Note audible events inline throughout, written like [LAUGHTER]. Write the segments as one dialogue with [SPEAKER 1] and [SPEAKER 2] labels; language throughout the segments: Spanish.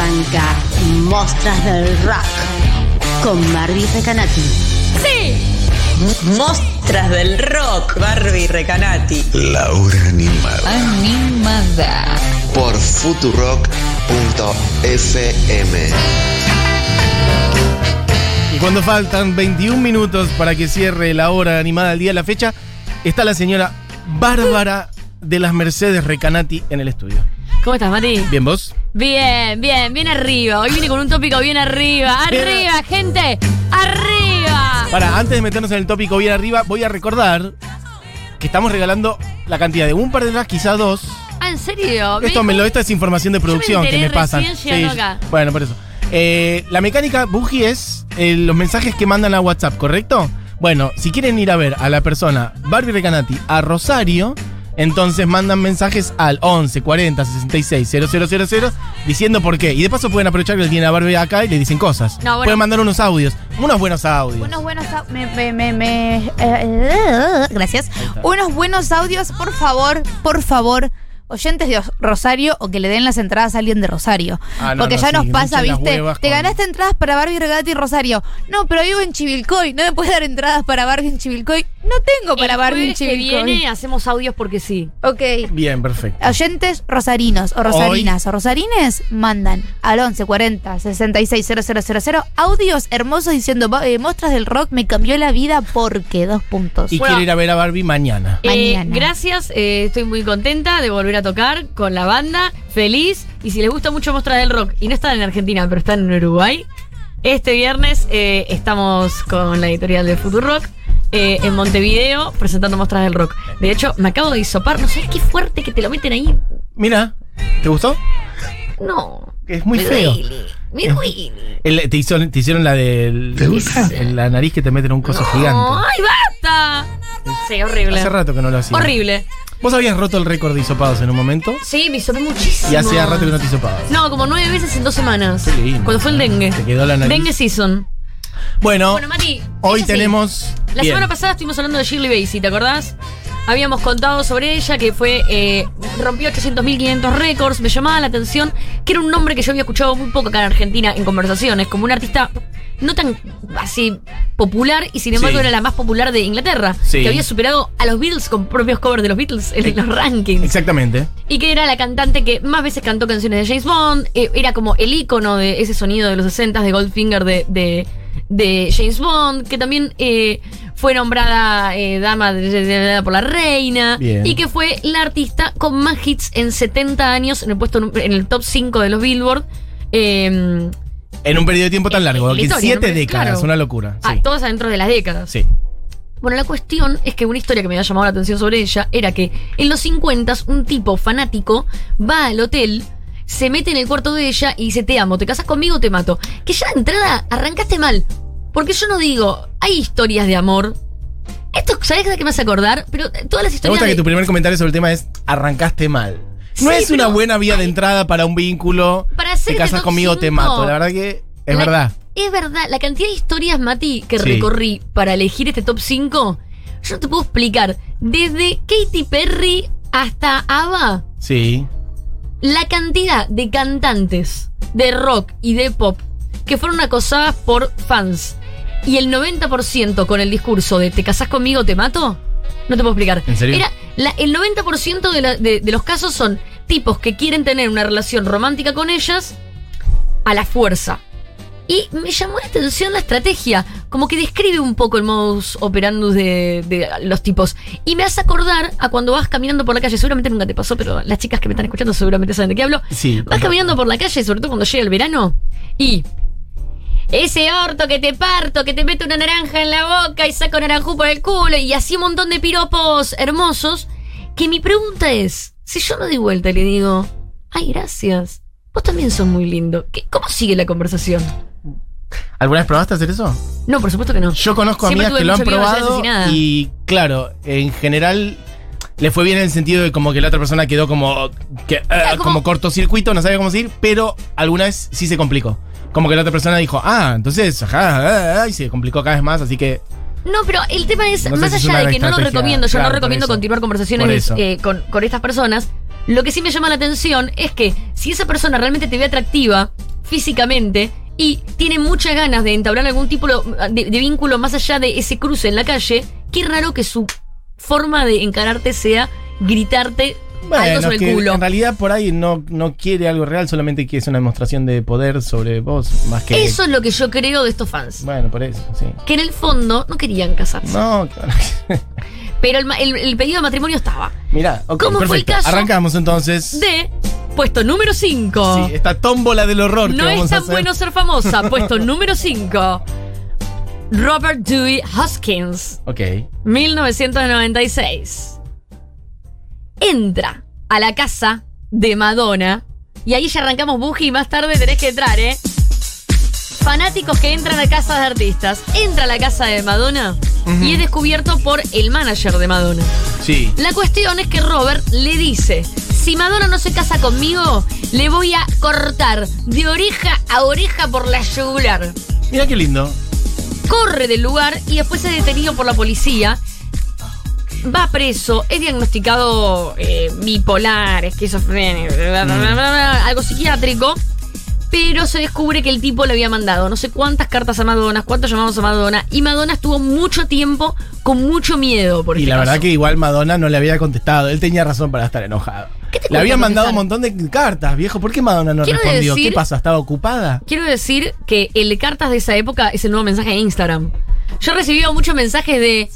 [SPEAKER 1] Arranca Mostras del Rock con Barbie Recanati.
[SPEAKER 2] ¡Sí!
[SPEAKER 3] Mostras del rock, Barbie Recanati.
[SPEAKER 4] La hora animada.
[SPEAKER 2] Animada.
[SPEAKER 4] Por futurock.fm.
[SPEAKER 5] Y cuando faltan 21 minutos para que cierre la hora animada del día de la fecha, está la señora Bárbara de las Mercedes Recanati en el estudio.
[SPEAKER 2] ¿Cómo estás, Mati?
[SPEAKER 5] ¿Bien vos?
[SPEAKER 2] Bien, bien, bien arriba. Hoy vine con un tópico bien arriba. ¡Arriba, gente! ¡Arriba!
[SPEAKER 5] Para, antes de meternos en el tópico bien arriba, voy a recordar que estamos regalando la cantidad de un par de tracks, quizá dos.
[SPEAKER 2] Ah, ¿en serio?
[SPEAKER 5] Esto, me lo, esta es información de producción que me pasan.
[SPEAKER 2] acá.
[SPEAKER 5] Bueno, por eso. Eh, la mecánica Buji es eh, los mensajes que mandan a WhatsApp, ¿correcto? Bueno, si quieren ir a ver a la persona Barbie Recanati a Rosario, entonces mandan mensajes al 11 40 66 000 diciendo por qué. Y de paso pueden aprovechar que tiene a Barbie acá y le dicen cosas.
[SPEAKER 2] No, bueno.
[SPEAKER 5] Pueden mandar unos audios, unos buenos audios.
[SPEAKER 6] Unos buenos me, me, me, me- eh, eh, gracias. Unos buenos audios, por favor, por favor. Oyentes de Os- Rosario o que le den las entradas a alguien de Rosario.
[SPEAKER 5] Ah, no,
[SPEAKER 6] Porque
[SPEAKER 5] no,
[SPEAKER 6] ya
[SPEAKER 5] sí,
[SPEAKER 6] nos pasa, ¿viste? Te
[SPEAKER 5] con-
[SPEAKER 6] ganaste entradas para Barbie Regati y Rosario. No, pero vivo en Chivilcoy. ¿No me puedes dar entradas para Barbie en Chivilcoy? No tengo para
[SPEAKER 2] El
[SPEAKER 6] Barbie en
[SPEAKER 2] jueves que
[SPEAKER 6] Chivilcoy.
[SPEAKER 2] viene hacemos audios porque sí.
[SPEAKER 6] Ok.
[SPEAKER 5] Bien, perfecto.
[SPEAKER 6] Oyentes rosarinos o rosarinas o rosarines mandan al 11 40 66 000 audios hermosos diciendo "Va- eh, Mostras del Rock me cambió la vida porque dos puntos.
[SPEAKER 5] Y
[SPEAKER 2] Bueno.
[SPEAKER 5] quiere ir a ver a Barbie mañana.
[SPEAKER 2] Eh,
[SPEAKER 6] Mañana.
[SPEAKER 2] gracias, eh, estoy muy contenta de volver a tocar con la banda, feliz. Y si les gusta mucho Mostras del Rock y no están en Argentina, pero están en Uruguay, este viernes eh, estamos con la editorial de Futurock eh, en Montevideo presentando Mostras del Rock. De hecho, me acabo de disopar, no sé qué fuerte que te lo meten ahí.
[SPEAKER 5] Mira, ¿te gustó?
[SPEAKER 2] No.
[SPEAKER 5] Es muy feo.
[SPEAKER 2] Duele.
[SPEAKER 5] El- te, hicieron, te hicieron la del.
[SPEAKER 4] ¿Te gusta?
[SPEAKER 5] La nariz que te meten un coso gigante.
[SPEAKER 2] ¡Ay, basta! Sí, horrible.
[SPEAKER 5] Hace rato que no lo hacía.
[SPEAKER 2] Horrible.
[SPEAKER 5] Vos habías roto el récord de hisopados en un momento.
[SPEAKER 2] Sí, me hisopé muchísimo.
[SPEAKER 5] Y hacía rato que no te hisopabas.
[SPEAKER 2] No, como nueve veces en dos semanas.
[SPEAKER 5] Qué lindo.
[SPEAKER 2] Cuando fue el dengue.
[SPEAKER 5] Te quedó la nariz.
[SPEAKER 2] Dengue season.
[SPEAKER 5] Bueno,
[SPEAKER 2] Bueno, Mati.
[SPEAKER 5] hoy
[SPEAKER 2] sí.
[SPEAKER 5] tenemos.
[SPEAKER 2] La
[SPEAKER 5] bien.
[SPEAKER 2] semana pasada estuvimos hablando de Shirley Bassey, ¿te acordás? Habíamos contado sobre ella que fue eh, rompió 800.500 récords. Me llamaba la atención que era un nombre que yo había escuchado muy poco acá en Argentina en conversaciones, como una artista no tan así popular y sin embargo
[SPEAKER 5] Sí.
[SPEAKER 2] era la más popular de Inglaterra,
[SPEAKER 5] Sí.
[SPEAKER 2] que había superado a los Beatles con propios covers de los Beatles en los rankings.
[SPEAKER 5] Exactamente.
[SPEAKER 2] Y que era la cantante que más veces cantó canciones de James Bond. eh, era como el icono de ese sonido de los 60 de Goldfinger de, de, de James Bond. Que también eh, fue nombrada eh, dama de- de- de- por la reina.
[SPEAKER 5] Bien.
[SPEAKER 2] Y que fue la artista con más hits en 70 años en el puesto en el top 5 de los Billboard. Eh,
[SPEAKER 5] En un periodo de tiempo tan largo, que
[SPEAKER 2] historia,
[SPEAKER 5] siete décadas,
[SPEAKER 2] Claro.
[SPEAKER 5] una locura.
[SPEAKER 2] ah,
[SPEAKER 5] Sí.
[SPEAKER 2] todas adentro de las décadas.
[SPEAKER 5] sí.
[SPEAKER 2] Bueno, la cuestión es que una historia que me había llamado la atención sobre ella era que en los 50 un tipo fanático va al hotel, se mete en el cuarto de ella y dice, te amo, te casas conmigo o te mato. Que ya de entrada arrancaste mal. Porque yo no digo, hay historias de amor. Esto, ¿sabes de qué me hace acordar? Pero eh, todas las
[SPEAKER 5] Me
[SPEAKER 2] historias
[SPEAKER 5] gusta que tu primer comentario sobre el tema es arrancaste mal. No
[SPEAKER 2] Sí,
[SPEAKER 5] es una buena vía de entrada para un vínculo.
[SPEAKER 2] Para
[SPEAKER 5] te casas conmigo, te mato. La verdad que es
[SPEAKER 2] la-
[SPEAKER 5] verdad.
[SPEAKER 2] Es verdad, la cantidad de historias, Mati, que
[SPEAKER 5] Sí.
[SPEAKER 2] recorrí para elegir este top 5, yo no te puedo explicar. Desde Katy Perry hasta ABBA.
[SPEAKER 5] Sí.
[SPEAKER 2] La cantidad de cantantes de rock y de pop que fueron acosadas por fans y el 90% con el discurso de te casás conmigo, te mato, no te puedo explicar.
[SPEAKER 5] ¿En serio?
[SPEAKER 2] Era la- el 90% de, la- de- de los casos son tipos que quieren tener una relación romántica con ellas a la fuerza. Y me llamó la atención la estrategia, como que describe un poco el modus operandus de, de los tipos. Y me hace acordar a cuando vas caminando por la calle, seguramente nunca te pasó, pero las chicas que me están escuchando seguramente saben de qué hablo.
[SPEAKER 5] Sí.
[SPEAKER 2] Vas caminando por la calle, sobre todo cuando llega el verano, y ese orto que te parto, que te mete una naranja en la boca y saca un naranjú por el culo, y así un montón de piropos hermosos, que mi pregunta es, si yo no doy vuelta y le digo, ay, gracias, vos también sos muy lindo, ¿Qué- ¿cómo sigue la conversación?
[SPEAKER 5] ¿Alguna vez probaste hacer eso?
[SPEAKER 2] No, por supuesto que no.
[SPEAKER 5] Yo conozco
[SPEAKER 2] Siempre
[SPEAKER 5] amigas que lo han probado y claro, en general le fue bien en el sentido de como que la otra persona quedó como que, eh,
[SPEAKER 2] como-
[SPEAKER 5] como cortocircuito, no sabía cómo decir, pero alguna vez sí se complicó. Como que la otra persona dijo, ah, entonces, ajá, ah, ah", y se complicó cada vez más, así que
[SPEAKER 2] No, pero el tema es,
[SPEAKER 5] No
[SPEAKER 2] más
[SPEAKER 5] es
[SPEAKER 2] allá de que no lo recomiendo, yo
[SPEAKER 5] claro,
[SPEAKER 2] no recomiendo continuar conversaciones eh, con, con estas personas, lo que sí me llama la atención es que si esa persona realmente te ve atractiva, físicamente y tiene muchas ganas de entablar algún tipo de, de vínculo más allá de ese cruce en la calle, qué raro que su forma de encararte sea gritarte algo sobre
[SPEAKER 5] que
[SPEAKER 2] el culo.
[SPEAKER 5] en realidad por ahí no, no quiere algo real, solamente quiere una demostración de poder sobre vos, más que...
[SPEAKER 2] Eso es lo que yo creo de estos fans.
[SPEAKER 5] Bueno, por eso, sí.
[SPEAKER 2] Que en el fondo no querían casarse.
[SPEAKER 5] No, claro. [LAUGHS]
[SPEAKER 2] Pero el, el- el pedido de matrimonio estaba.
[SPEAKER 5] Mirá, ok,
[SPEAKER 2] ¿Cómo fue el
[SPEAKER 5] perfecto.
[SPEAKER 2] caso?
[SPEAKER 5] Arrancamos entonces.
[SPEAKER 2] De puesto número 5.
[SPEAKER 5] Sí, esta tómbola del horror que
[SPEAKER 2] no
[SPEAKER 5] vamos
[SPEAKER 2] es
[SPEAKER 5] a
[SPEAKER 2] tan
[SPEAKER 5] hacer.
[SPEAKER 2] bueno ser famosa. [LAUGHS] Puesto número 5. Robert Dewey Hoskins.
[SPEAKER 5] Ok.
[SPEAKER 2] 1996. Entra a la casa de Madonna. Y ahí ya arrancamos Buji y más tarde tenés que entrar, ¿eh? Fanáticos que entran a casas de artistas. Entra a la casa de Madonna y es descubierto por el manager de Madonna.
[SPEAKER 5] Sí.
[SPEAKER 2] La cuestión es que Robert le dice, si Madonna no se casa conmigo, le voy a cortar de oreja a oreja por la yugular.
[SPEAKER 5] Mira qué lindo.
[SPEAKER 2] Corre del lugar y después es detenido por la policía. Va preso, es diagnosticado eh, bipolar, esquizofrénico, bla, algo psiquiátrico. Pero se descubre que el tipo le había mandado no sé cuántas cartas a Madonna, cuántos llamados a Madonna. Y Madonna estuvo mucho tiempo con mucho miedo por
[SPEAKER 5] Y
[SPEAKER 2] este
[SPEAKER 5] la verdad que igual Madonna no le había contestado. Él tenía razón para estar enojado.
[SPEAKER 2] ¿Qué te
[SPEAKER 5] Le había mandado un montón de cartas, viejo. ¿Por qué Madonna no
[SPEAKER 2] Quiero
[SPEAKER 5] respondió?
[SPEAKER 2] decir-
[SPEAKER 5] ¿Qué pasa? ¿Estaba ocupada?
[SPEAKER 2] Quiero decir que el de cartas de esa época es el nuevo mensaje de Instagram. Yo he recibido muchos mensajes de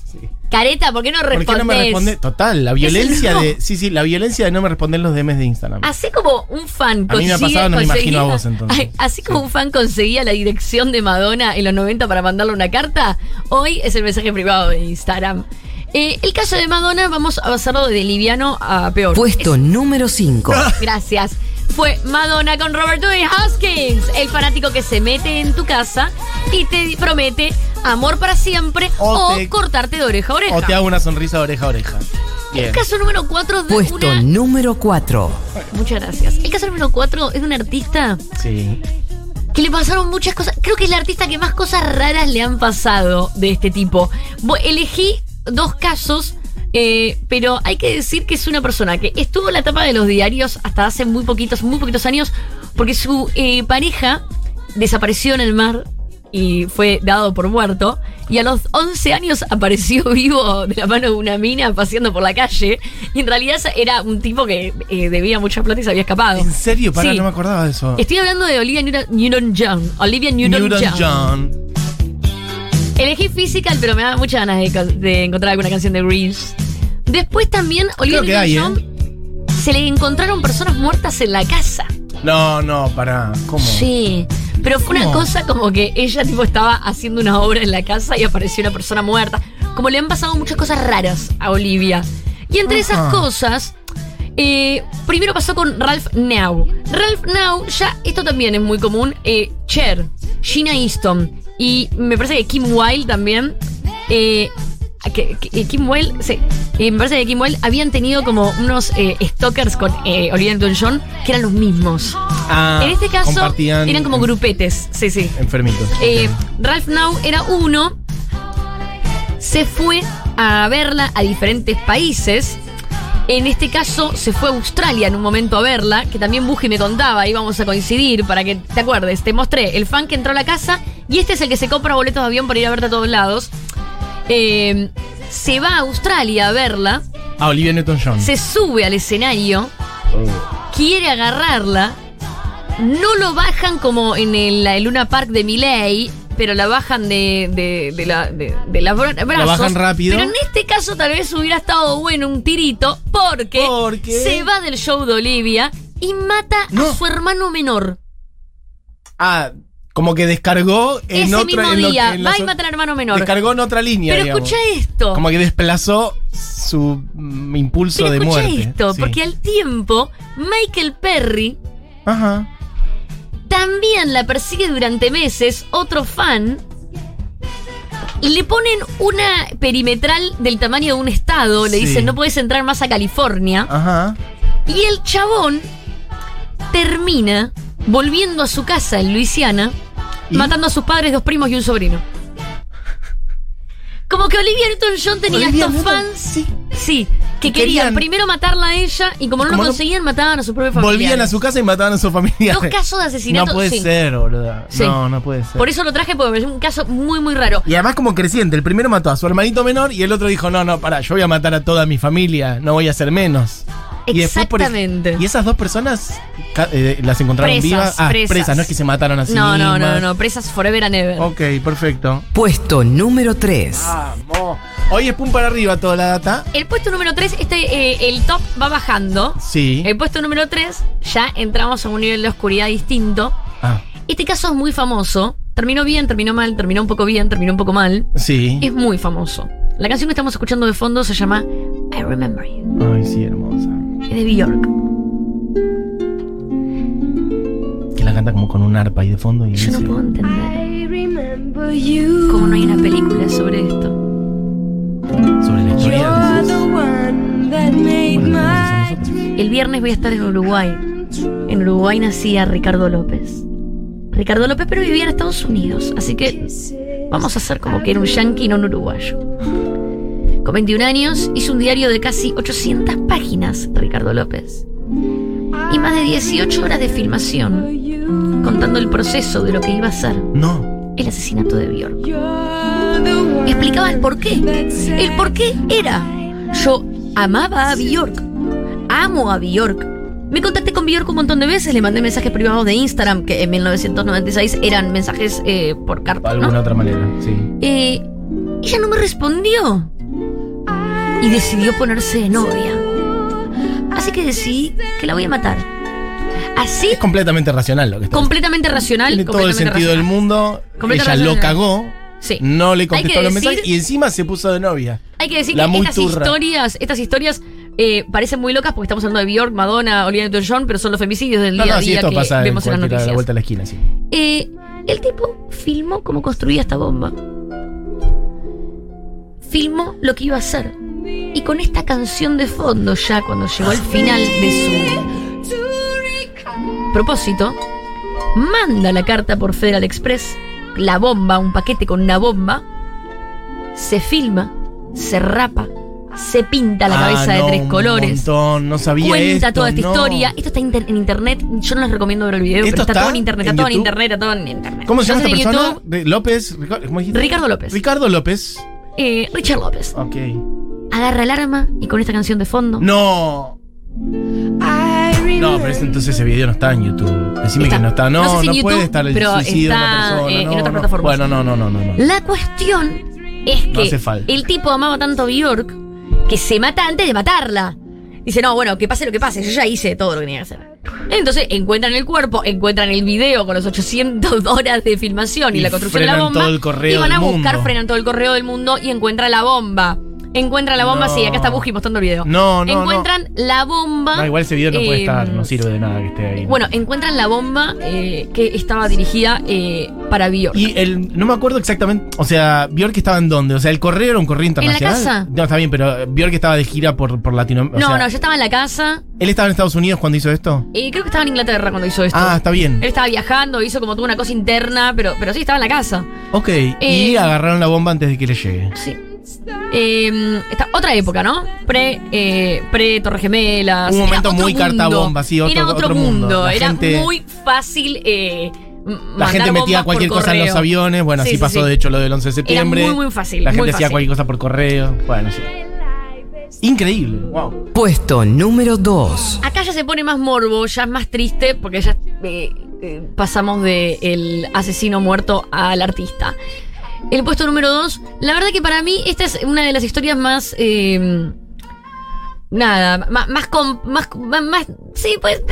[SPEAKER 2] Careta, ¿por qué no
[SPEAKER 5] ¿Por
[SPEAKER 2] respondes?
[SPEAKER 5] qué no me responde? Total, la violencia
[SPEAKER 2] no.
[SPEAKER 5] de. Sí, sí, la violencia de no me responder los DMs de Instagram.
[SPEAKER 2] Así como un fan
[SPEAKER 5] A mí me ha pasado, no me imagino a vos, entonces.
[SPEAKER 2] Así como
[SPEAKER 5] Sí.
[SPEAKER 2] un fan conseguía la dirección de Madonna en los 90 para mandarle una carta, hoy es el mensaje privado de Instagram. Eh, el caso de Madonna, vamos a pasarlo de liviano a peor.
[SPEAKER 7] Puesto número 5. [LAUGHS]
[SPEAKER 2] Gracias. Fue Madonna con Robert Dewey Hoskins, el fanático que se mete en tu casa y te promete amor para siempre
[SPEAKER 5] O
[SPEAKER 2] o,
[SPEAKER 5] te-
[SPEAKER 2] cortarte de oreja a oreja.
[SPEAKER 5] O te hago una sonrisa de oreja a oreja. Bien.
[SPEAKER 2] El caso número 4 de
[SPEAKER 7] Puesto
[SPEAKER 2] una...
[SPEAKER 7] número 4.
[SPEAKER 2] Muchas gracias. El caso número 4 es de un artista
[SPEAKER 5] Sí.
[SPEAKER 2] que le pasaron muchas cosas. Creo que es el artista que más cosas raras le han pasado de este tipo. Elegí dos casos, eh, pero hay que decir que es una persona que estuvo en la tapa de los diarios hasta hace muy poquitos, muy poquitos años, porque su eh, pareja desapareció en el mar y fue dado por muerto. Y a los 11 años apareció [LAUGHS] vivo de la mano de una mina paseando por la calle. Y en realidad era un tipo que eh, debía mucha plata y se había escapado.
[SPEAKER 5] ¿En serio? Pará,
[SPEAKER 2] Sí.
[SPEAKER 5] no me acordaba de eso.
[SPEAKER 2] Estoy hablando de Olivia Newton- Newton-John. Olivia Newton-John. Elegí Physical, pero me da muchas ganas de encontrar alguna canción de Grease. Después también, Olivia
[SPEAKER 5] ¿eh?
[SPEAKER 2] Se le encontraron personas muertas en la casa.
[SPEAKER 5] No, no, pará. ¿Cómo?
[SPEAKER 2] Sí. Pero fue una cosa como que ella tipo estaba haciendo una obra en la casa y apareció una persona muerta. Como le han pasado muchas cosas raras a Olivia. Y entre esas cosas, eh, primero pasó con Ralph Now. Ralph Now, ya esto también es muy común. Eh, Cher, Gina Easton y me parece que Kim Wilde también. eh, que, que- eh, Kim Wilde, sí, eh, me parece que Kim Wilde habían tenido como unos eh, stalkers con eh, Olivia Newton-John que eran los mismos.
[SPEAKER 5] Ah,
[SPEAKER 2] En este caso eran como grupetes, sí, sí.
[SPEAKER 5] Enfermitos.
[SPEAKER 2] Eh. Ralph Now era uno, se fue a verla a diferentes países. En este caso se fue a Australia en un momento a verla, que también Buji me contaba, íbamos a coincidir para que te acuerdes. Te mostré el fan que entró a la casa y este es el que se compra boletos de avión para ir a verte a todos lados. Eh, se va a Australia a verla,
[SPEAKER 5] Ah, Olivia Newton-John.
[SPEAKER 2] se sube al escenario,
[SPEAKER 5] Oh.
[SPEAKER 2] quiere agarrarla, no lo bajan como en el, la- Luna Park de Miley, pero la bajan de, de, de la, de, de las bra- brazos.
[SPEAKER 5] bajan rápido.
[SPEAKER 2] Pero en este caso tal vez hubiera estado bueno un tirito, porque se va del show de Olivia y mata
[SPEAKER 5] No.
[SPEAKER 2] a su hermano menor.
[SPEAKER 5] Ah, como que descargó en
[SPEAKER 2] Ese
[SPEAKER 5] otra.
[SPEAKER 2] mismo
[SPEAKER 5] en lo-
[SPEAKER 2] día,
[SPEAKER 5] en
[SPEAKER 2] va y mata al hermano menor.
[SPEAKER 5] Descargó en otra línea.
[SPEAKER 2] Pero
[SPEAKER 5] digamos.
[SPEAKER 2] escucha esto.
[SPEAKER 5] Como que desplazó su mm, impulso
[SPEAKER 2] Pero
[SPEAKER 5] de
[SPEAKER 2] escucha
[SPEAKER 5] muerte.
[SPEAKER 2] esto,
[SPEAKER 5] Sí.
[SPEAKER 2] porque al tiempo, Michael Perry
[SPEAKER 5] Ajá.
[SPEAKER 2] también la persigue durante meses otro fan y le ponen una perimetral del tamaño de un estado, le
[SPEAKER 5] Sí.
[SPEAKER 2] dicen no puedes entrar más a California
[SPEAKER 5] Ajá.
[SPEAKER 2] y el chabón termina volviendo a su casa en Luisiana,
[SPEAKER 5] ¿Y?
[SPEAKER 2] matando a sus padres, dos primos y un sobrino. Como que Olivia Newton-John tenía
[SPEAKER 5] Olivia
[SPEAKER 2] estos
[SPEAKER 5] Newton-
[SPEAKER 2] fans,
[SPEAKER 5] Sí.
[SPEAKER 2] sí, Que querían primero matarla a ella y como no
[SPEAKER 5] Como
[SPEAKER 2] lo
[SPEAKER 5] no-
[SPEAKER 2] conseguían, mataban a su propia familia.
[SPEAKER 5] Volvían a su casa y mataban a sus familiares.
[SPEAKER 2] Dos casos de asesinato.
[SPEAKER 5] No puede
[SPEAKER 2] sí.
[SPEAKER 5] ser, boludo.
[SPEAKER 2] Sí.
[SPEAKER 5] No, no puede ser.
[SPEAKER 2] Por eso lo traje porque me parece un caso muy, muy raro.
[SPEAKER 5] Y además como creciente, el primero mató a su hermanito menor y el otro dijo, no, no, pará, yo voy a matar a toda mi familia, no voy a ser menos. Y después por-
[SPEAKER 2] Exactamente.
[SPEAKER 5] y esas dos personas eh, las encontraron
[SPEAKER 2] Presas,
[SPEAKER 5] vivas. Ah,
[SPEAKER 2] presas.
[SPEAKER 5] presas. no es que se mataron así.
[SPEAKER 2] No, no, no, no, presas forever and ever.
[SPEAKER 5] Ok, perfecto.
[SPEAKER 7] Puesto número 3.
[SPEAKER 5] Vamos. Hoy es pum para arriba toda la data.
[SPEAKER 2] El puesto número 3, este, eh, el top va bajando.
[SPEAKER 5] Sí.
[SPEAKER 2] El puesto número 3, ya entramos a un nivel de oscuridad distinto.
[SPEAKER 5] Ah,
[SPEAKER 2] Este caso es muy famoso. Terminó bien, terminó mal, terminó un poco bien, terminó un poco mal.
[SPEAKER 5] sí.
[SPEAKER 2] Es muy famoso. La canción que estamos escuchando de fondo se llama I Remember You.
[SPEAKER 5] Ay, sí, hermosa.
[SPEAKER 2] Es de Bjork.
[SPEAKER 5] Que la canta como con un arpa ahí de fondo y
[SPEAKER 2] Yo no puedo entender cómo no hay una película sobre esto.
[SPEAKER 5] sobre la historia. Bueno.
[SPEAKER 2] El viernes voy a estar en Uruguay. En Uruguay nacía Ricardo López. Ricardo López, pero vivía en Estados Unidos. Así que vamos a hacer como que era un yankee, no un uruguayo. Con 21 años hizo un diario de casi 800 páginas, Ricardo López. Y más de 18 horas de filmación, contando el proceso de lo que iba a ser
[SPEAKER 5] No.
[SPEAKER 2] el asesinato de Bjork. Explicaba el por qué. El por qué era. Yo amaba a Bjork. Amo a Bjork. Me contacté con Bjork un montón de veces, le mandé mensajes privados de Instagram, que en 1996 eran mensajes eh, por
[SPEAKER 5] De
[SPEAKER 2] carta.
[SPEAKER 5] alguna
[SPEAKER 2] ¿no?
[SPEAKER 5] otra manera, sí.
[SPEAKER 2] Eh, ella no me respondió. Y decidió ponerse de novia. Así que decidí que la voy a matar. Así,
[SPEAKER 5] Es completamente racional lo que está
[SPEAKER 2] completamente racional.
[SPEAKER 5] Tiene todo el sentido del mundo. Ella lo cagó.
[SPEAKER 2] Sí.
[SPEAKER 5] No le contestó los mensajes y encima se puso de novia.
[SPEAKER 2] Hay que decir
[SPEAKER 5] La
[SPEAKER 2] que estas
[SPEAKER 5] turra.
[SPEAKER 2] historias, estas historias eh, parecen muy locas porque estamos hablando de Bjork, Madonna, Olivia Newton-John, pero son los femicidios del
[SPEAKER 5] No,
[SPEAKER 2] día a
[SPEAKER 5] no, sí,
[SPEAKER 2] día
[SPEAKER 5] esto
[SPEAKER 2] que
[SPEAKER 5] pasa
[SPEAKER 2] vemos en las
[SPEAKER 5] de la
[SPEAKER 2] noticias.
[SPEAKER 5] vuelta a la esquina, sí.
[SPEAKER 2] Eh, el tipo filmó cómo construía esta bomba. Filmó lo que iba a hacer. Y con esta canción de fondo, ya cuando llegó al final de su propósito, manda la carta por Federal Express, la bomba, un paquete con una bomba, se filma, se rapa, se pinta la
[SPEAKER 5] Ah,
[SPEAKER 2] cabeza
[SPEAKER 5] no,
[SPEAKER 2] de tres
[SPEAKER 5] un
[SPEAKER 2] colores.
[SPEAKER 5] montón, no sabía
[SPEAKER 2] Cuenta
[SPEAKER 5] esto,
[SPEAKER 2] toda esta
[SPEAKER 5] no.
[SPEAKER 2] historia. Esto está inter- en internet. Yo no les recomiendo ver el video,
[SPEAKER 5] ¿Esto
[SPEAKER 2] pero está,
[SPEAKER 5] está
[SPEAKER 2] todo en internet. Está todo en internet. Está todo en internet.
[SPEAKER 5] ¿Cómo se llama esta persona?
[SPEAKER 2] YouTube,
[SPEAKER 5] López. Ricardo, ¿cómo?
[SPEAKER 2] Ricardo López.
[SPEAKER 5] Ricardo López.
[SPEAKER 2] eh, Richard López.
[SPEAKER 5] Ok.
[SPEAKER 2] Agarra el arma y con esta canción de fondo.
[SPEAKER 5] No. No, pero ese- entonces ese video no está en YouTube. Decime
[SPEAKER 2] Está.
[SPEAKER 5] que no está.
[SPEAKER 2] No
[SPEAKER 5] No,
[SPEAKER 2] sé
[SPEAKER 5] no, puede estar el
[SPEAKER 2] pero
[SPEAKER 5] suicidio de una persona.
[SPEAKER 2] eh, en
[SPEAKER 5] no.
[SPEAKER 2] plataformas.
[SPEAKER 5] Bueno, no, no, no, no. no.
[SPEAKER 2] La cuestión es
[SPEAKER 5] No
[SPEAKER 2] que
[SPEAKER 5] hace falta.
[SPEAKER 2] el tipo amaba tanto a Bjork que se mata antes de matarla. Dice, no, bueno, que pase lo que pase, yo ya hice todo lo que tenía que hacer. Entonces encuentran el cuerpo, encuentran el video con los 800 [LAUGHS] horas de filmación y,
[SPEAKER 5] Y
[SPEAKER 2] la construcción de la
[SPEAKER 5] frenan
[SPEAKER 2] bomba.
[SPEAKER 5] todo el correo
[SPEAKER 2] y van a
[SPEAKER 5] del
[SPEAKER 2] buscar,
[SPEAKER 5] mundo.
[SPEAKER 2] frenan todo el correo del mundo y encuentran la bomba. Encuentran la bomba,
[SPEAKER 5] No.
[SPEAKER 2] sí, acá está Buji mostrando el video.
[SPEAKER 5] No, no,
[SPEAKER 2] Encuentran la bomba.
[SPEAKER 5] No, igual ese video no puede
[SPEAKER 2] eh,
[SPEAKER 5] estar, no sirve de nada que esté ahí.
[SPEAKER 2] Bueno, encuentran la bomba eh, que estaba dirigida eh, para Bjork.
[SPEAKER 5] Y el, no me acuerdo exactamente, o sea, Bjork estaba en dónde, o sea, el correo era un correo
[SPEAKER 2] la
[SPEAKER 5] internacional.
[SPEAKER 2] casa.
[SPEAKER 5] No, está bien, pero Bjork estaba de gira por, por Latinoamérica.
[SPEAKER 2] no, no, yo estaba en la casa.
[SPEAKER 5] ¿Él estaba en Estados Unidos cuando hizo esto?
[SPEAKER 2] Eh, creo que estaba en Inglaterra cuando hizo esto.
[SPEAKER 5] Ah, está bien.
[SPEAKER 2] Él estaba viajando, hizo como tuvo una cosa interna, pero, pero sí, estaba en la casa.
[SPEAKER 5] Ok, y
[SPEAKER 2] Eh,
[SPEAKER 5] agarraron la bomba antes de que le llegue.
[SPEAKER 2] Sí. Eh, esta- otra época, ¿no? Pre, eh, pre Torre Gemelas.
[SPEAKER 5] Un momento muy
[SPEAKER 2] mundo.
[SPEAKER 5] cartabomba, sí, otro-
[SPEAKER 2] Era otro,
[SPEAKER 5] otro mundo.
[SPEAKER 2] Era
[SPEAKER 5] gente-
[SPEAKER 2] muy fácil. Eh,
[SPEAKER 5] La gente metía cualquier cosa en los aviones. Bueno,
[SPEAKER 2] Sí,
[SPEAKER 5] así
[SPEAKER 2] sí,
[SPEAKER 5] pasó
[SPEAKER 2] sí.
[SPEAKER 5] de hecho lo del 11 de septiembre.
[SPEAKER 2] muy, muy fácil,
[SPEAKER 5] La gente hacía cualquier cosa por correo. Bueno, sí. Increíble. Wow.
[SPEAKER 7] Puesto número 2.
[SPEAKER 2] Acá ya se pone más morbo, ya es más triste, porque ya eh, eh, pasamos de el asesino muerto al artista. El puesto número dos, la verdad que para mí esta es una de las historias más... eh, Nada, más, más, com- más, más, sí, pues,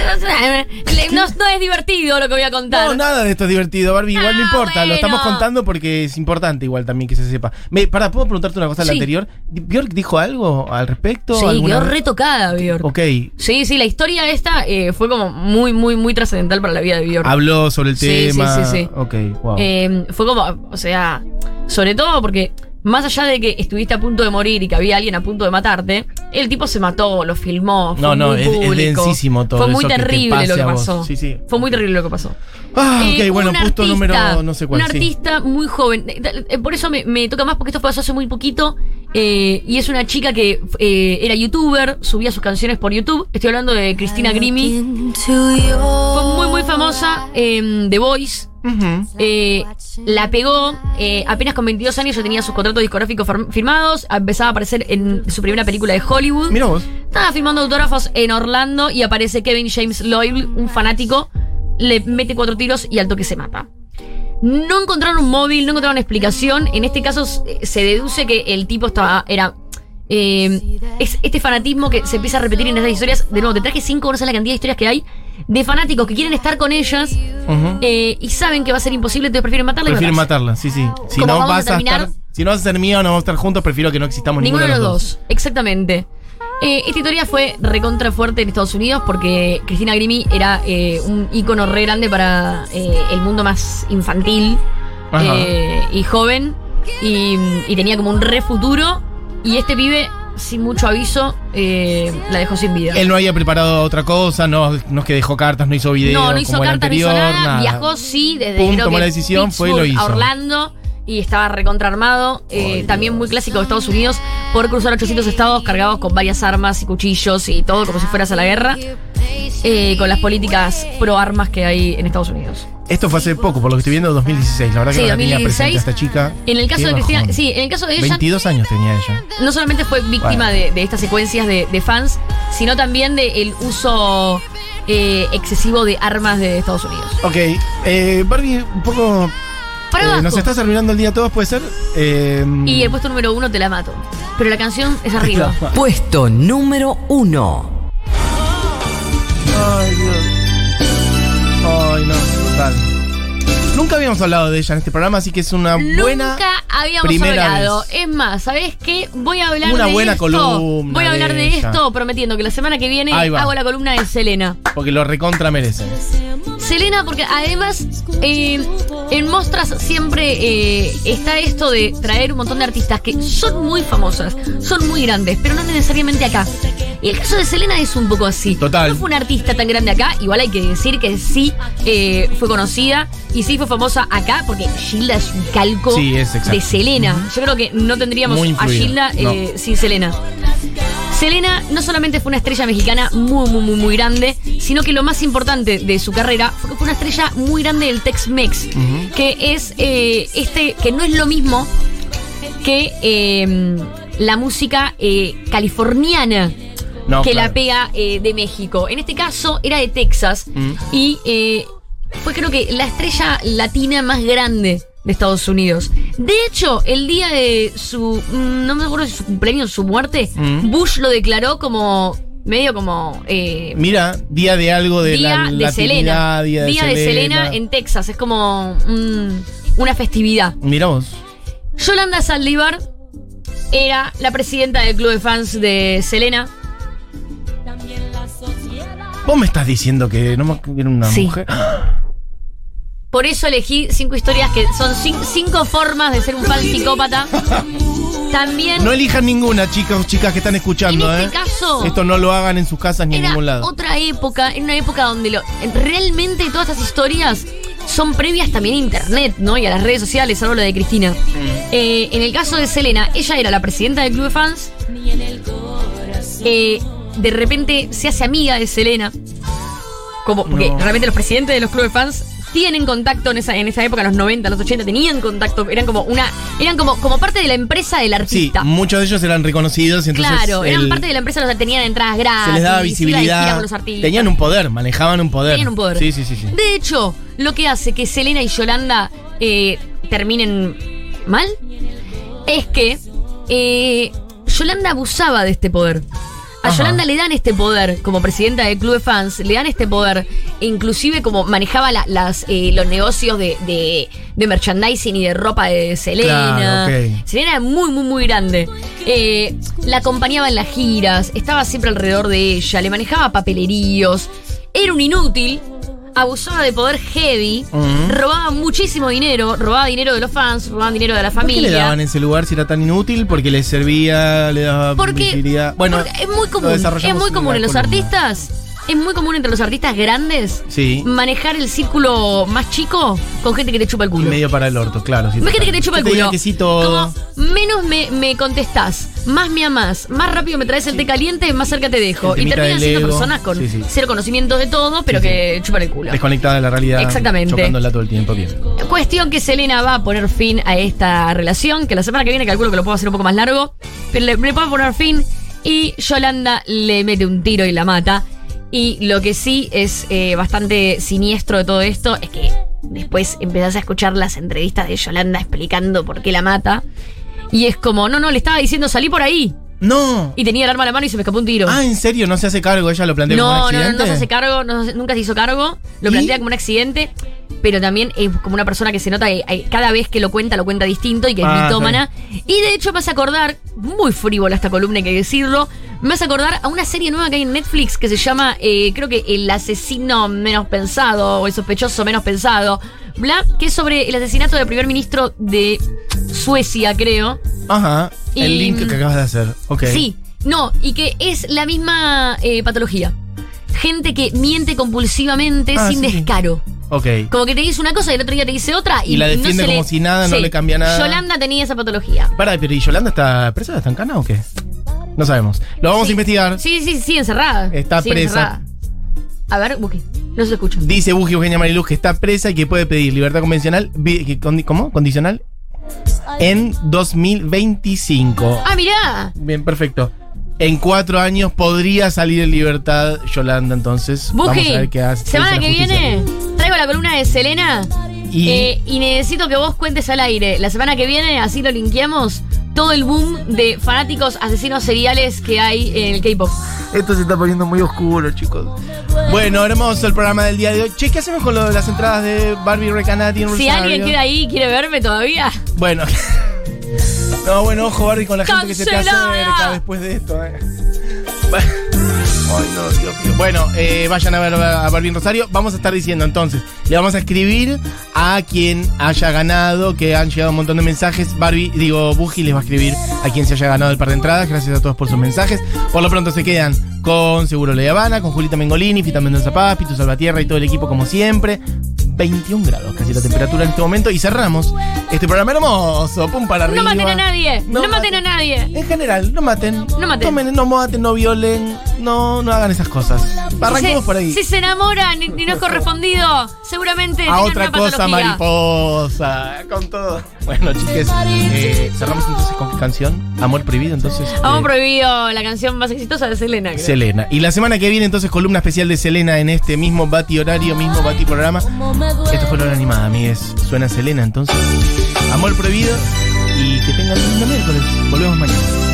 [SPEAKER 2] no, no es divertido lo que voy a contar.
[SPEAKER 5] No, nada de esto es divertido, Barbie. Igual no
[SPEAKER 2] Ah,
[SPEAKER 5] importa. Lo estamos contando porque es importante igual también que se sepa. Me, para, ¿puedo preguntarte una cosa a la
[SPEAKER 2] Sí.
[SPEAKER 5] anterior? ¿Bjork dijo algo al respecto?
[SPEAKER 2] sí,
[SPEAKER 5] ¿Alguna
[SPEAKER 2] quedó retocada, Bjork.
[SPEAKER 5] Ok.
[SPEAKER 2] Sí, sí, la historia esta eh, fue como muy, muy, muy trascendental para la vida de Bjork.
[SPEAKER 5] Habló sobre el
[SPEAKER 2] Sí,
[SPEAKER 5] tema.
[SPEAKER 2] sí, sí, sí.
[SPEAKER 5] Ok, wow.
[SPEAKER 2] Eh, fue como, o sea, sobre todo porque más allá de que estuviste a punto de morir y que había alguien a punto de matarte, el tipo se mató, lo filmó. Fue
[SPEAKER 5] No, no,
[SPEAKER 2] muy
[SPEAKER 5] es- densísimo todo
[SPEAKER 2] Fue muy
[SPEAKER 5] eso que te
[SPEAKER 2] terrible lo que pasó.
[SPEAKER 5] Sí, sí.
[SPEAKER 2] Fue muy
[SPEAKER 5] Ok.
[SPEAKER 2] terrible lo que pasó.
[SPEAKER 5] ah, ok,
[SPEAKER 2] Eh,
[SPEAKER 5] bueno,
[SPEAKER 2] un
[SPEAKER 5] puesto
[SPEAKER 2] artista,
[SPEAKER 5] número no sé cuál.
[SPEAKER 2] Un
[SPEAKER 5] sí.
[SPEAKER 2] artista muy joven. Eh, eh, Por eso me, me toca más porque esto pasó hace muy poquito. Eh, y es una chica que eh, era youtuber, subía sus canciones por YouTube. Estoy hablando de Cristina Grimi. Fue muy, muy famosa en The Voice. Eh, la pegó eh, apenas con 22 años, ya tenía sus contratos discográficos firm- firmados. Empezaba a aparecer en su primera película de Hollywood.
[SPEAKER 5] Mira vos.
[SPEAKER 2] Estaba firmando autógrafos en Orlando y aparece Kevin James Loyle, un fanático. Le mete cuatro tiros y al toque se mata. No encontraron un móvil, no encontraron explicación. En este caso eh, se deduce que el tipo estaba. era. Eh, es este fanatismo que se empieza a repetir en estas historias. De nuevo, te traje cinco, no sé la cantidad de historias que hay. De fanáticos que quieren estar con ellas eh, y saben que va a ser imposible, entonces prefieren matarla matarse.
[SPEAKER 5] matarla, sí, sí. Si
[SPEAKER 2] ¿Cómo
[SPEAKER 5] no
[SPEAKER 2] a
[SPEAKER 5] vas a, estar. Si no vas a ser mío, no vamos a estar juntos, prefiero que no existamos
[SPEAKER 2] Ninguno de los dos, exactamente. Eh, esta historia fue recontra fuerte en Estados Unidos porque Cristina Grimi era eh, un ícono re grande para eh, el mundo más infantil y joven y, y tenía como un re futuro y este pibe sin mucho aviso eh, la dejó sin vida.
[SPEAKER 5] Él no había preparado otra cosa, no, no es que dejó cartas, no hizo video
[SPEAKER 2] no, no hizo
[SPEAKER 5] como el
[SPEAKER 2] carta, no hizo
[SPEAKER 5] anterior,
[SPEAKER 2] nada,
[SPEAKER 5] nada.
[SPEAKER 2] viajó sí desde
[SPEAKER 5] Pum,
[SPEAKER 2] creo
[SPEAKER 5] tomó
[SPEAKER 2] que
[SPEAKER 5] la decisión, fue y lo hizo.
[SPEAKER 2] a Orlando y estaba recontraarmado, eh, también muy clásico de Estados Unidos, poder cruzar 800 estados cargados con varias armas y cuchillos y todo como si fueras a la guerra, eh, con las políticas pro armas que hay en Estados Unidos.
[SPEAKER 5] Esto fue hace poco, por lo que estoy viendo, 2016. La verdad que no la tenía
[SPEAKER 2] 2016.
[SPEAKER 5] presente esta chica.
[SPEAKER 2] En el caso
[SPEAKER 5] Qué
[SPEAKER 2] de Cristina,
[SPEAKER 5] bajón.
[SPEAKER 2] sí, en el caso de ella,
[SPEAKER 5] 22 años tenía ella.
[SPEAKER 2] no solamente fue víctima
[SPEAKER 5] Bueno.
[SPEAKER 2] de, de estas secuencias de, de fans, sino también del uso eh, excesivo de armas de Estados Unidos.
[SPEAKER 5] Ok, eh, Barbie, un poco. Eh, nos estás arruinando el día a todos, ¿puede ser? Eh,
[SPEAKER 2] Y el puesto número uno te la mato. Pero la canción es arriba.
[SPEAKER 7] Puesto número 1.
[SPEAKER 5] Ay, Dios. Ay, no, total. Nunca habíamos hablado de ella en este programa, así que es una buena.
[SPEAKER 2] Nunca habíamos
[SPEAKER 5] primera
[SPEAKER 2] hablado.
[SPEAKER 5] vez.
[SPEAKER 2] Es más, ¿sabés qué? Voy a hablar
[SPEAKER 5] Una
[SPEAKER 2] de
[SPEAKER 5] buena
[SPEAKER 2] esto.
[SPEAKER 5] columna
[SPEAKER 2] Voy a hablar
[SPEAKER 5] de
[SPEAKER 2] esto prometiendo que la semana que viene hago la columna de Selena.
[SPEAKER 5] Porque lo recontra merece.
[SPEAKER 2] Selena, porque además eh, en Mostras siempre eh, está esto de traer un montón de artistas que son muy famosas, son muy grandes, pero no necesariamente acá. Y el caso de Selena es un poco así.
[SPEAKER 5] Total.
[SPEAKER 2] No fue una artista tan grande acá, igual hay que decir que sí eh, fue conocida y sí fue famosa acá, porque Gilda es un calco
[SPEAKER 5] Sí, es exacto.
[SPEAKER 2] de Selena. Yo creo que no tendríamos a Gilda eh,
[SPEAKER 5] no.
[SPEAKER 2] sin Selena. Selena no solamente fue una estrella mexicana muy, muy, muy, muy grande, sino que lo más importante de su carrera fue que fue una estrella muy grande del Tex-Mex, que es eh, este, que no es lo mismo que eh, la música eh, californiana
[SPEAKER 5] No,
[SPEAKER 2] que
[SPEAKER 5] claro.
[SPEAKER 2] la pega eh, de México. En este caso era de Texas
[SPEAKER 5] Mm.
[SPEAKER 2] y eh, fue creo que la estrella latina más grande de Estados Unidos. De hecho, el día de su, mm, no me acuerdo si su cumpleaños o su muerte,
[SPEAKER 5] Mm.
[SPEAKER 2] Bush lo declaró como medio como eh,
[SPEAKER 5] Mira, día de algo de
[SPEAKER 2] día
[SPEAKER 5] la
[SPEAKER 2] de Selena,
[SPEAKER 5] Día de Selena.
[SPEAKER 2] Selena en Texas. Es como mm, una festividad.
[SPEAKER 5] Mira vos.
[SPEAKER 2] Yolanda Saldívar era la presidenta del club de fans de Selena.
[SPEAKER 5] Vos me estás diciendo que no me que era una
[SPEAKER 2] Sí.
[SPEAKER 5] mujer.
[SPEAKER 2] Por eso elegí cinco historias que son cin- cinco formas de ser un fan psicópata. También
[SPEAKER 5] No elijan ninguna, chicos o chicas que están escuchando,
[SPEAKER 2] En
[SPEAKER 5] ¿eh?
[SPEAKER 2] este caso-
[SPEAKER 5] Esto no lo hagan en sus casas ni en ningún lado.
[SPEAKER 2] otra época, en una época donde lo- realmente todas estas historias son previas también a internet, ¿no? Y a las redes sociales, hablo de Cristina. Eh, en el caso de Selena, ella era la presidenta del club de fans. Eh, de repente se hace amiga de Selena. Como, porque
[SPEAKER 5] No.
[SPEAKER 2] realmente los presidentes de los clubes fans tienen contacto en esa, en esa época, en los 90, los 80, tenían contacto, eran como una, eran como, como parte de la empresa del
[SPEAKER 5] Sí,
[SPEAKER 2] artista.
[SPEAKER 5] muchos de ellos eran reconocidos y entonces
[SPEAKER 2] claro, eran
[SPEAKER 5] el-
[SPEAKER 2] parte de la empresa, sea, tenían entradas gratis.
[SPEAKER 5] se les daba visibilidad.
[SPEAKER 2] con los artistas.
[SPEAKER 5] Tenían un poder, manejaban un poder.
[SPEAKER 2] Tenían un poder.
[SPEAKER 5] Sí, sí, sí. sí.
[SPEAKER 2] De hecho, lo que hace que Selena y Yolanda eh, terminen mal es que eh, Yolanda abusaba de este poder. A
[SPEAKER 5] Ajá.
[SPEAKER 2] Yolanda le dan este poder como presidenta del club de fans, le dan este poder, inclusive como manejaba la- las, eh, los negocios de, de- de merchandising y de ropa de Selena.
[SPEAKER 5] Claro.
[SPEAKER 2] Selena era muy, muy, muy grande. Eh, la acompañaba en las giras, estaba siempre alrededor de ella, le manejaba papeleríos, era un inútil, abusaba de poder heavy, robaba muchísimo dinero, robaba dinero de los fans, robaba dinero de la
[SPEAKER 5] ¿Por qué
[SPEAKER 2] familia.
[SPEAKER 5] le daban ese lugar si era tan inútil? Porque le servía, le daba
[SPEAKER 2] Porque.
[SPEAKER 5] Bueno,
[SPEAKER 2] porque es muy común, es muy común en los
[SPEAKER 5] columna.
[SPEAKER 2] artistas es muy común entre los artistas grandes
[SPEAKER 5] Sí.
[SPEAKER 2] manejar el círculo más chico con gente que te chupa el
[SPEAKER 5] Y
[SPEAKER 2] culo.
[SPEAKER 5] medio para el orto, claro. sí,
[SPEAKER 2] Imagínate que te chupa el culo.
[SPEAKER 5] que sí todo.
[SPEAKER 2] Como menos me, me contestás, más me amás, más rápido me traes el té caliente, más cerca te dejo. Y terminan siendo personas con cero conocimiento de todo, pero que chupan el culo.
[SPEAKER 5] Desconectada de la realidad.
[SPEAKER 2] Exactamente.
[SPEAKER 5] Chocándola todo el tiempo. Bien.
[SPEAKER 2] Cuestión que Selena va a poner fin a esta relación, que la semana que viene calculo que lo puedo hacer un poco más largo, pero le, le puedo poner fin y Yolanda le mete un tiro y la mata. Y lo que sí es eh, bastante siniestro de todo esto es que después empezás a escuchar las entrevistas de Yolanda explicando por qué la mata. Y es como, no, no, le estaba diciendo salí por ahí.
[SPEAKER 5] No.
[SPEAKER 2] Y tenía el arma en la mano y se me escapó un tiro.
[SPEAKER 5] Ah, ¿en serio? ¿No se hace cargo? ¿Ella lo plantea como un
[SPEAKER 2] No, no, no,
[SPEAKER 5] accidente?
[SPEAKER 2] no se hace cargo, no nunca se hizo cargo, lo
[SPEAKER 5] ¿Y?
[SPEAKER 2] plantea como un accidente, pero también es como una persona que se nota que hay- cada vez que lo cuenta, lo cuenta distinto y que es
[SPEAKER 5] Ah,
[SPEAKER 2] mitómana. Y de hecho me hace acordar, muy frívola esta columna, hay que decirlo, me hace acordar a una serie nueva que hay en Netflix que se llama, eh, creo que El asesino menos pensado, o el sospechoso menos pensado, bla, que es sobre el asesinato del primer ministro de Suecia, creo.
[SPEAKER 5] Ajá. El link que acabas de hacer. Ok.
[SPEAKER 2] Sí, no, y que es la misma eh, patología. Gente que miente compulsivamente
[SPEAKER 5] Ah,
[SPEAKER 2] sin
[SPEAKER 5] sí, sí.
[SPEAKER 2] descaro.
[SPEAKER 5] Ok.
[SPEAKER 2] Como que te dice una cosa y el otro día te dice otra. Y,
[SPEAKER 5] Y la defiende como si nada, no le cambia nada.
[SPEAKER 2] Yolanda tenía esa patología.
[SPEAKER 5] Para, pero ¿y Yolanda está presa? ¿Está en cana o qué? No sabemos. Lo vamos a investigar.
[SPEAKER 2] Sí, sí, sí, encerrada.
[SPEAKER 5] Está presa.
[SPEAKER 2] encerrada. A ver, busque. No se lo escucho.
[SPEAKER 5] Dice Buji Eugenia Mariluz que está presa y que puede pedir libertad convencional. vi- que condi- ¿Cómo? ¿Condicional? En 2025.
[SPEAKER 2] Ah, mirá.
[SPEAKER 5] Bien, perfecto. En cuatro años podría salir en libertad Yolanda, entonces. Vamos a ver qué hace.
[SPEAKER 2] semana que
[SPEAKER 5] dice la justicia.
[SPEAKER 2] viene traigo la columna de Selena.
[SPEAKER 5] Y-
[SPEAKER 2] eh, y necesito que vos cuentes al aire. La semana que viene, así lo linkeamos, todo el boom de fanáticos asesinos seriales que hay en el K-pop.
[SPEAKER 5] Esto se está poniendo muy oscuro, chicos. Bueno, hermoso el programa del día de hoy. Che, ¿qué hacemos con lo de las entradas de Barbie Recanati en
[SPEAKER 2] Si
[SPEAKER 5] Rosario?
[SPEAKER 2] alguien queda ahí y quiere verme todavía,
[SPEAKER 5] Bueno. [LAUGHS] No, bueno, ojo, Barbie, con la gente que se te acerca después de esto, eh. Bueno. Ay, no, Dios Bueno, eh, vayan a ver a Barbie en Rosario. Vamos a estar diciendo entonces, le vamos a escribir a quien haya ganado, que han llegado un montón de mensajes. Barbie, digo, Buji les va a escribir a quien se haya ganado el par de entradas. Gracias a todos por sus mensajes. Por lo pronto se quedan con Seguro La Habana, con Julita Mengolini, Fita Mendoza Paz, Pitu Salvatierra y todo el equipo como siempre. 21 grados casi la temperatura en este momento y cerramos este programa hermoso. Pum para arriba.
[SPEAKER 2] no maten a nadie. No, maten a nadie.
[SPEAKER 5] En general, no maten.
[SPEAKER 2] No maten.
[SPEAKER 5] Tomen, no maten, no violen. No, no hagan esas cosas. Arranquemos por ahí.
[SPEAKER 2] Si se enamoran y, y no es correspondido, seguramente
[SPEAKER 5] a otra
[SPEAKER 2] una
[SPEAKER 5] cosa mariposa. Con todo. Bueno, chiques, eh, cerramos entonces con qué canción? Amor prohibido, entonces. Eh,
[SPEAKER 2] prohibido la canción más exitosa de Selena. creo.
[SPEAKER 5] Selena. Y la semana que viene, entonces, columna especial de Selena en este mismo Bati horario, mismo Bati programa. Esto fue hora animada, amigues. Suena Selena, entonces. Amor prohibido. Y que tengan un lindo miércoles. Volvemos mañana.